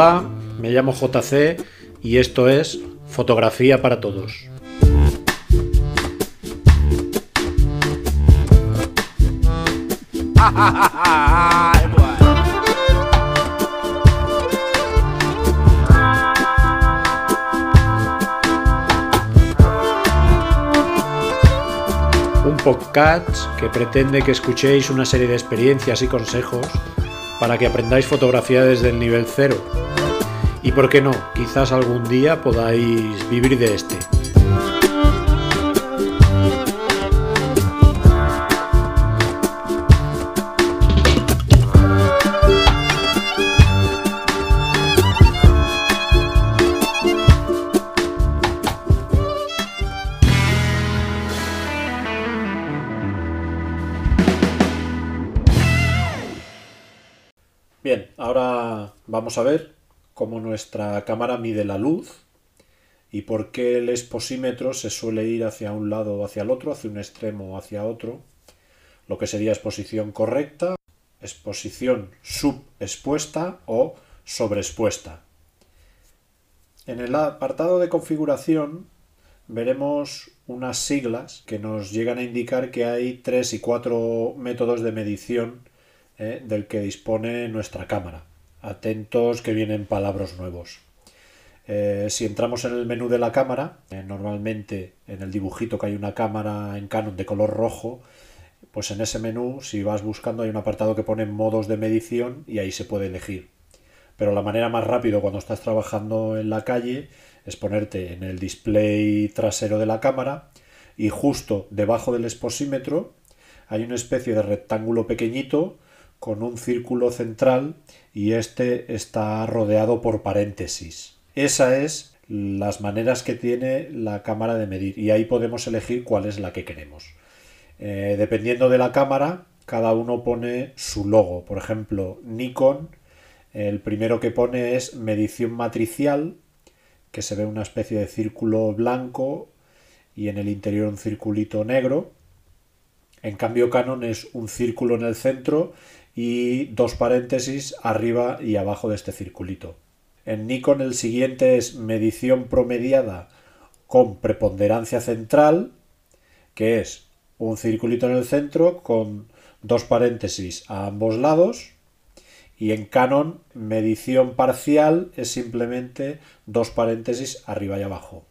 Hola, me llamo JC y esto es Fotografía para Todos. Un podcast que pretende que escuchéis una serie de experiencias y consejos para que aprendáis fotografía desde el nivel cero. Y por qué no, quizás algún día podáis vivir de este. Bien, ahora vamos a ver cómo nuestra cámara mide la luz y por qué el exposímetro se suele ir hacia un lado o hacia el otro, hacia un extremo o hacia otro, lo que sería exposición correcta, exposición subexpuesta o sobreexpuesta. En el apartado de configuración veremos unas siglas que nos llegan a indicar que hay tres y cuatro métodos de medición eh, del que dispone nuestra cámara. Atentos que vienen palabras nuevos. Eh, si entramos en el menú de la cámara, eh, normalmente en el dibujito que hay una cámara en Canon de color rojo, pues en ese menú, si vas buscando, hay un apartado que pone modos de medición y ahí se puede elegir. Pero la manera más rápido cuando estás trabajando en la calle es ponerte en el display trasero de la cámara y justo debajo del exposímetro hay una especie de rectángulo pequeñito con un círculo central y este está rodeado por paréntesis. Esa es las maneras que tiene la cámara de medir y ahí podemos elegir cuál es la que queremos. Eh, dependiendo de la cámara, cada uno pone su logo. Por ejemplo, Nikon, el primero que pone es medición matricial, que se ve una especie de círculo blanco y en el interior un circulito negro. En cambio, Canon es un círculo en el centro y dos paréntesis arriba y abajo de este circulito. En Nikon el siguiente es medición promediada con preponderancia central, que es un circulito en el centro con dos paréntesis a ambos lados. Y en Canon medición parcial es simplemente dos paréntesis arriba y abajo.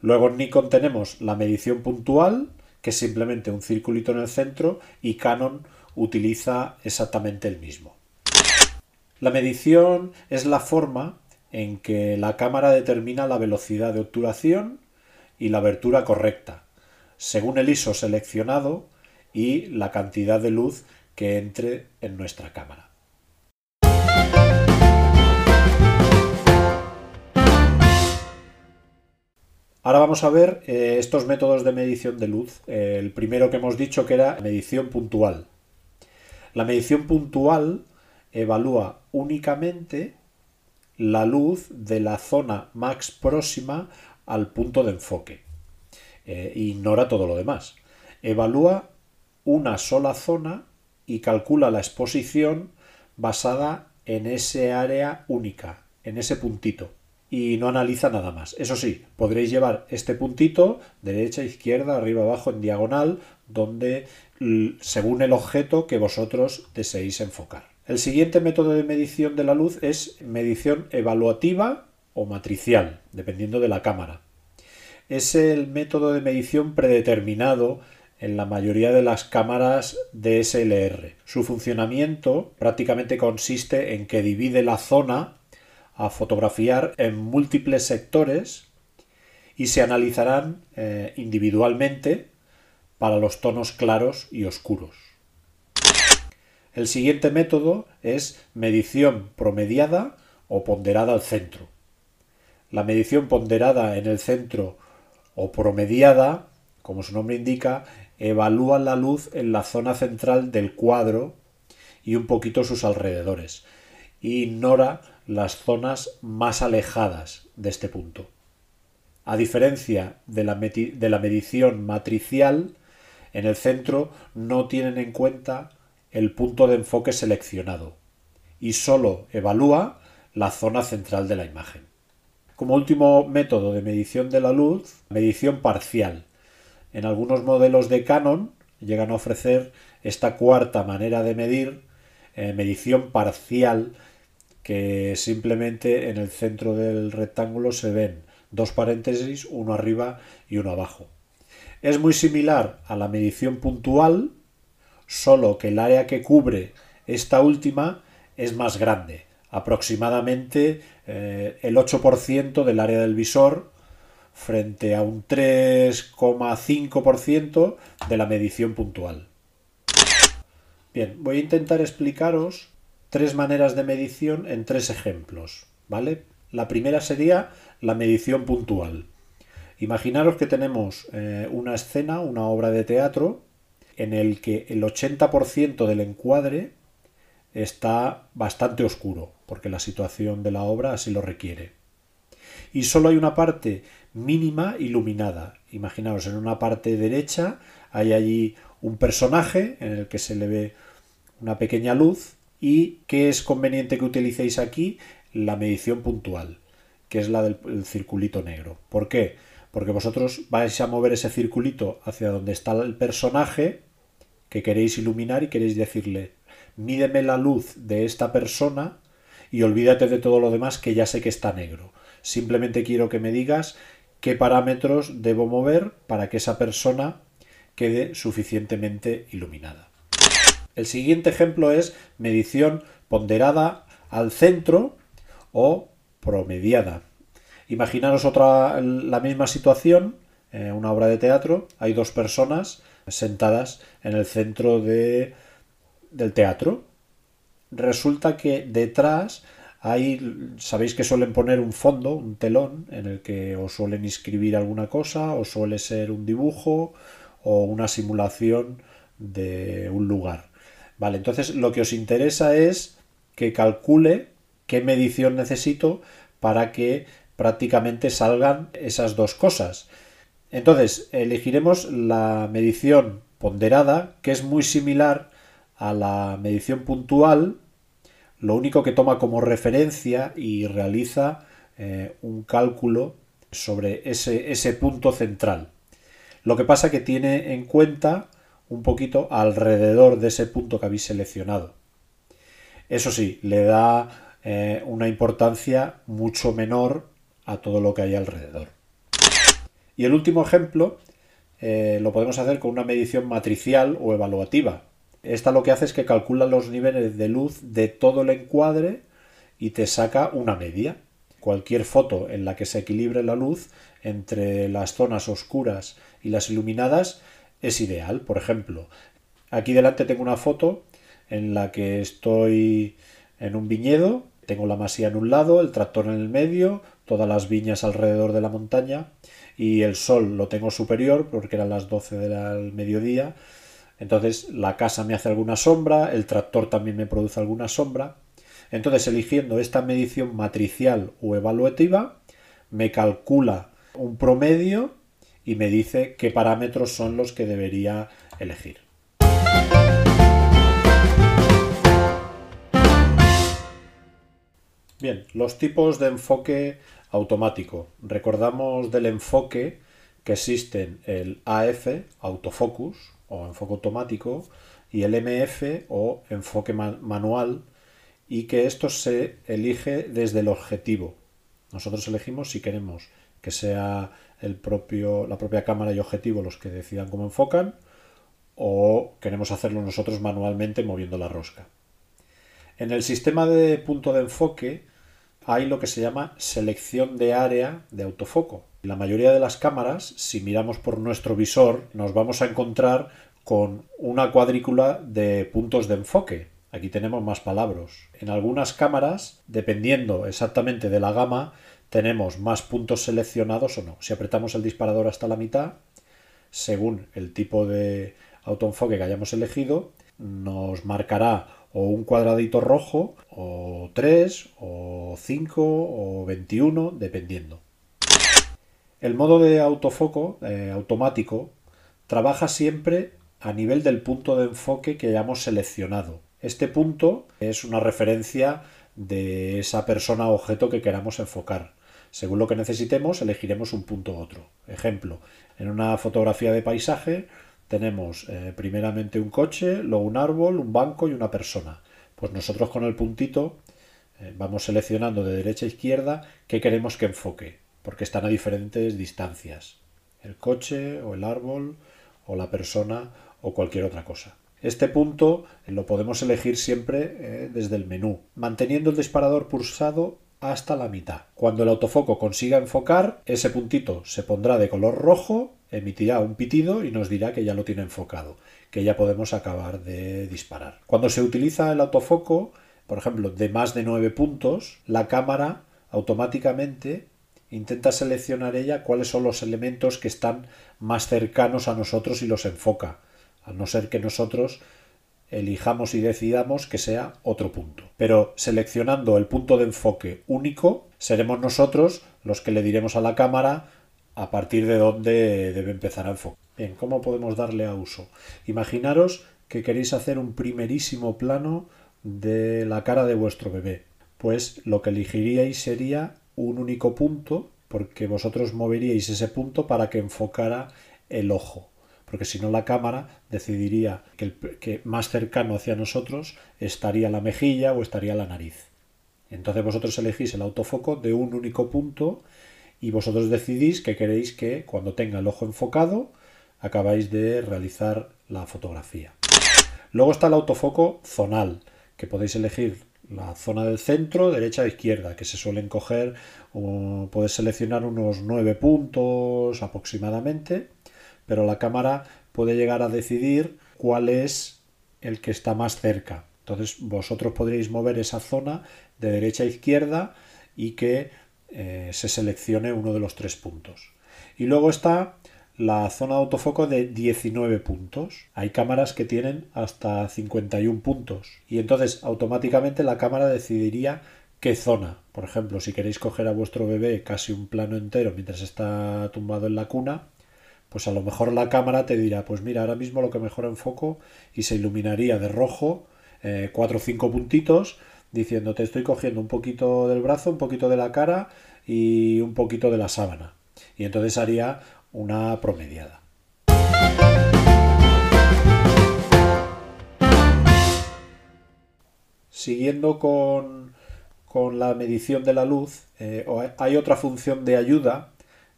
Luego en Nikon tenemos la medición puntual, que es simplemente un circulito en el centro, y Canon utiliza exactamente el mismo. La medición es la forma en que la cámara determina la velocidad de obturación y la abertura correcta, según el ISO seleccionado y la cantidad de luz que entre en nuestra cámara. Ahora vamos a ver eh, estos métodos de medición de luz. el primero que hemos dicho que era medición puntual. La medición puntual evalúa únicamente la luz de la zona más próxima al punto de enfoque. Eh, ignora todo lo demás. Evalúa una sola zona y calcula la exposición basada en ese área única, en ese puntito. Y no analiza nada más. Eso sí, podréis llevar este puntito derecha, izquierda, arriba, abajo, en diagonal, donde según el objeto que vosotros deseéis enfocar. El siguiente método de medición de la luz es medición evaluativa o matricial, dependiendo de la cámara. Es el método de medición predeterminado en la mayoría de las cámaras DSLR. Su funcionamiento prácticamente consiste en que divide la zona a fotografiar en múltiples sectores y se analizarán eh, individualmente para los tonos claros y oscuros. El siguiente método es medición promediada o ponderada al centro. La medición ponderada en el centro o promediada, como su nombre indica, evalúa la luz en la zona central del cuadro y un poquito sus alrededores e ignora las zonas más alejadas de este punto. A diferencia de la, de la medición matricial, en el centro no tienen en cuenta el punto de enfoque seleccionado y solo evalúa la zona central de la imagen. Como último método de medición de la luz, medición parcial. En algunos modelos de Canon llegan a ofrecer esta cuarta manera de medir, eh, medición parcial, que simplemente en el centro del rectángulo se ven dos paréntesis, uno arriba y uno abajo. Es muy similar a la medición puntual, solo que el área que cubre esta última es más grande, aproximadamente eh, el 8% del área del visor frente a un 3,5% de la medición puntual. Bien, voy a intentar explicaros tres maneras de medición en tres ejemplos, ¿vale? La primera sería la medición puntual. Imaginaros que tenemos eh, una escena, una obra de teatro, en el que el 80% del encuadre está bastante oscuro, porque la situación de la obra así lo requiere. Y solo hay una parte mínima iluminada. Imaginaos, en una parte derecha hay allí un personaje en el que se le ve una pequeña luz y ¿qué es conveniente que utilicéis aquí? La medición puntual, que es la del circulito negro. ¿Por qué? Porque vosotros vais a mover ese circulito hacia donde está el personaje que queréis iluminar y queréis decirle mídeme la luz de esta persona y olvídate de todo lo demás que ya sé que está negro. Simplemente quiero que me digas qué parámetros debo mover para que esa persona quede suficientemente iluminada. El siguiente ejemplo es medición ponderada al centro o promediada. Imaginaros otra la misma situación, eh, una obra de teatro, hay dos personas sentadas en el centro de, del teatro. Resulta que detrás hay, sabéis que suelen poner un fondo, un telón, en el que os suelen inscribir alguna cosa, o suele ser un dibujo o una simulación de un lugar. Vale, entonces lo que os interesa es que calcule qué medición necesito para que prácticamente salgan esas dos cosas. Entonces, elegiremos la medición ponderada, que es muy similar a la medición puntual, lo único que toma como referencia y realiza eh, un cálculo sobre ese, ese punto central. Lo que pasa que tiene en cuenta un poquito alrededor de ese punto que habéis seleccionado. Eso sí, le da eh, una importancia mucho menor a todo lo que hay alrededor. Y el último ejemplo eh, lo podemos hacer con una medición matricial o evaluativa. Esta lo que hace es que calcula los niveles de luz de todo el encuadre y te saca una media. Cualquier foto en la que se equilibre la luz entre las zonas oscuras y las iluminadas es ideal. Por ejemplo, aquí delante tengo una foto en la que estoy en un viñedo, tengo la masía en un lado, el tractor en el medio, todas las viñas alrededor de la montaña y el sol lo tengo superior porque eran las 12 del mediodía. Entonces la casa me hace alguna sombra, el tractor también me produce alguna sombra. Entonces eligiendo esta medición matricial o evaluativa, me calcula un promedio y me dice qué parámetros son los que debería elegir. Bien, los tipos de enfoque automático. Recordamos del enfoque que existen el AF, autofocus o enfoque automático, y el MF o enfoque manual, y que esto se elige desde el objetivo. Nosotros elegimos si queremos que sea el propio, la propia cámara y objetivo los que decidan cómo enfocan, o queremos hacerlo nosotros manualmente moviendo la rosca. En el sistema de punto de enfoque hay lo que se llama selección de área de autofoco. La mayoría de las cámaras, si miramos por nuestro visor, nos vamos a encontrar con una cuadrícula de puntos de enfoque. Aquí tenemos más palabras. En algunas cámaras, dependiendo exactamente de la gama, tenemos más puntos seleccionados o no. Si apretamos el disparador hasta la mitad, según el tipo de autoenfoque que hayamos elegido, nos marcará o un cuadradito rojo, o 3, o 5, o 21, dependiendo. El modo de autofoco eh, automático trabaja siempre a nivel del punto de enfoque que hayamos seleccionado. Este punto es una referencia de esa persona o objeto que queramos enfocar. Según lo que necesitemos, elegiremos un punto u otro. Ejemplo, en una fotografía de paisaje tenemos eh, primeramente un coche, luego un árbol, un banco y una persona. Pues nosotros con el puntito eh, vamos seleccionando de derecha a izquierda qué queremos que enfoque, porque están a diferentes distancias. El coche o el árbol o la persona o cualquier otra cosa. Este punto lo podemos elegir siempre eh, desde el menú, manteniendo el disparador pulsado hasta la mitad. Cuando el autofoco consiga enfocar, ese puntito se pondrá de color rojo, emitirá un pitido y nos dirá que ya lo tiene enfocado, que ya podemos acabar de disparar. Cuando se utiliza el autofoco, por ejemplo, de más de 9 puntos, la cámara automáticamente intenta seleccionar ella cuáles son los elementos que están más cercanos a nosotros y los enfoca a no ser que nosotros elijamos y decidamos que sea otro punto. Pero seleccionando el punto de enfoque único, seremos nosotros los que le diremos a la cámara a partir de dónde debe empezar a enfocar. Bien, ¿cómo podemos darle a uso? Imaginaros que queréis hacer un primerísimo plano de la cara de vuestro bebé. Pues lo que elegiríais sería un único punto, porque vosotros moveríais ese punto para que enfocara el ojo porque si no la cámara decidiría que, el, que más cercano hacia nosotros estaría la mejilla o estaría la nariz. Entonces vosotros elegís el autofoco de un único punto y vosotros decidís que queréis que cuando tenga el ojo enfocado acabáis de realizar la fotografía. Luego está el autofoco zonal, que podéis elegir la zona del centro, derecha o izquierda, que se suelen coger, o puedes seleccionar unos nueve puntos aproximadamente pero la cámara puede llegar a decidir cuál es el que está más cerca. Entonces vosotros podréis mover esa zona de derecha a izquierda y que eh, se seleccione uno de los tres puntos. Y luego está la zona de autofoco de 19 puntos. Hay cámaras que tienen hasta 51 puntos. Y entonces automáticamente la cámara decidiría qué zona. Por ejemplo, si queréis coger a vuestro bebé casi un plano entero mientras está tumbado en la cuna, pues a lo mejor la cámara te dirá, pues mira, ahora mismo lo que mejor enfoco y se iluminaría de rojo eh, cuatro o cinco puntitos diciendo te estoy cogiendo un poquito del brazo, un poquito de la cara y un poquito de la sábana. Y entonces haría una promediada. Siguiendo con, la medición de la luz, eh, hay otra función de ayuda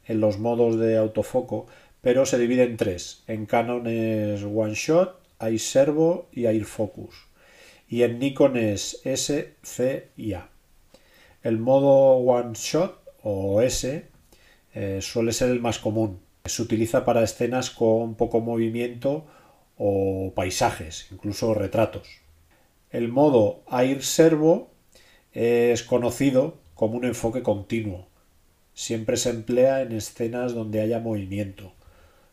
en los modos de autofoco pero se divide en tres. En Canon es One Shot, Air Servo y Air Focus. Y en Nikon es S, C y A. El modo One Shot o S eh, suele ser el más común. Se utiliza para escenas con poco movimiento o paisajes, incluso retratos. El modo Air Servo es conocido como un enfoque continuo. Siempre se emplea en escenas donde haya movimiento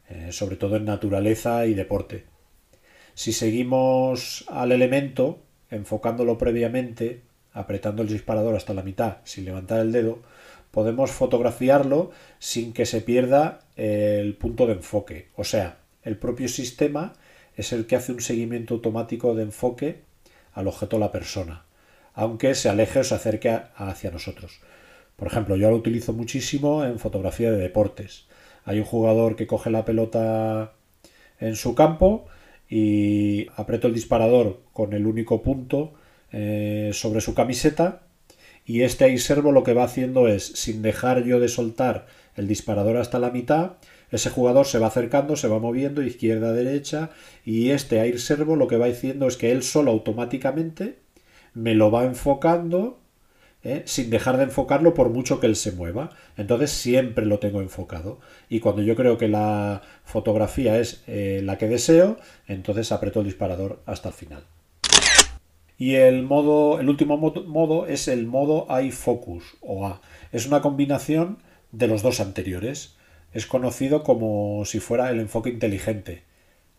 eh, sobre todo en naturaleza y deporte. Si seguimos al elemento, enfocándolo previamente, apretando el disparador hasta la mitad sin levantar el dedo, podemos fotografiarlo sin que se pierda el punto de enfoque. O sea, el propio sistema es el que hace un seguimiento automático de enfoque al objeto o la persona, aunque se aleje o se acerque hacia nosotros. Por ejemplo, yo lo utilizo muchísimo en fotografía de deportes. Hay un jugador que coge la pelota en su campo y aprieto el disparador con el único punto eh, sobre su camiseta y este air servo lo que va haciendo es, sin dejar yo de soltar el disparador hasta la mitad, ese jugador se va acercando, se va moviendo izquierda a derecha y este air servo lo que va haciendo es que él solo automáticamente me lo va enfocando ¿eh? sin dejar de enfocarlo por mucho que él se mueva. Entonces siempre lo tengo enfocado. Y cuando yo creo que la fotografía es eh, la que deseo, entonces aprieto el disparador hasta el final. Y el modo, el último modo, es el modo iFocus o A. Es una combinación de los dos anteriores. Es conocido como si fuera el enfoque inteligente,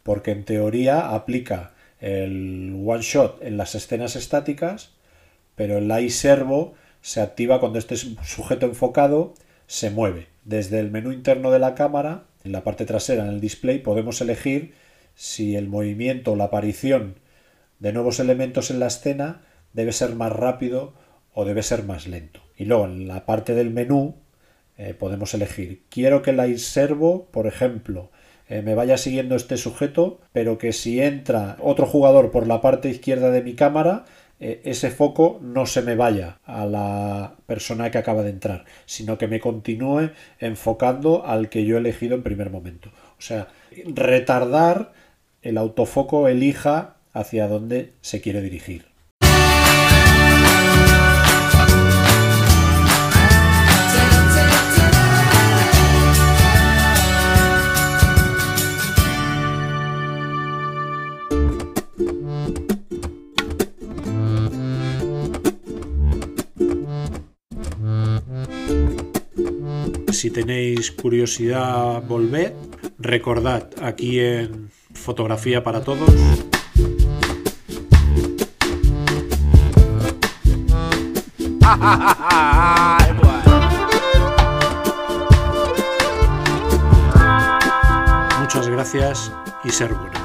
porque en teoría aplica el one shot en las escenas estáticas pero el servo se activa cuando este sujeto enfocado se mueve. Desde el menú interno de la cámara, en la parte trasera, en el display, podemos elegir si el movimiento o la aparición de nuevos elementos en la escena debe ser más rápido o debe ser más lento. Y luego en la parte del menú eh, podemos elegir, quiero que la servo, por ejemplo, eh, me vaya siguiendo este sujeto, pero que si entra otro jugador por la parte izquierda de mi cámara, ese foco no se me vaya a la persona que acaba de entrar, sino que me continúe enfocando al que yo he elegido en primer momento. O sea, retardar el autofoco elija hacia dónde se quiere dirigir. Si tenéis curiosidad, volved. Recordad, aquí en Fotografía para Todos. Muchas gracias y ser buenos.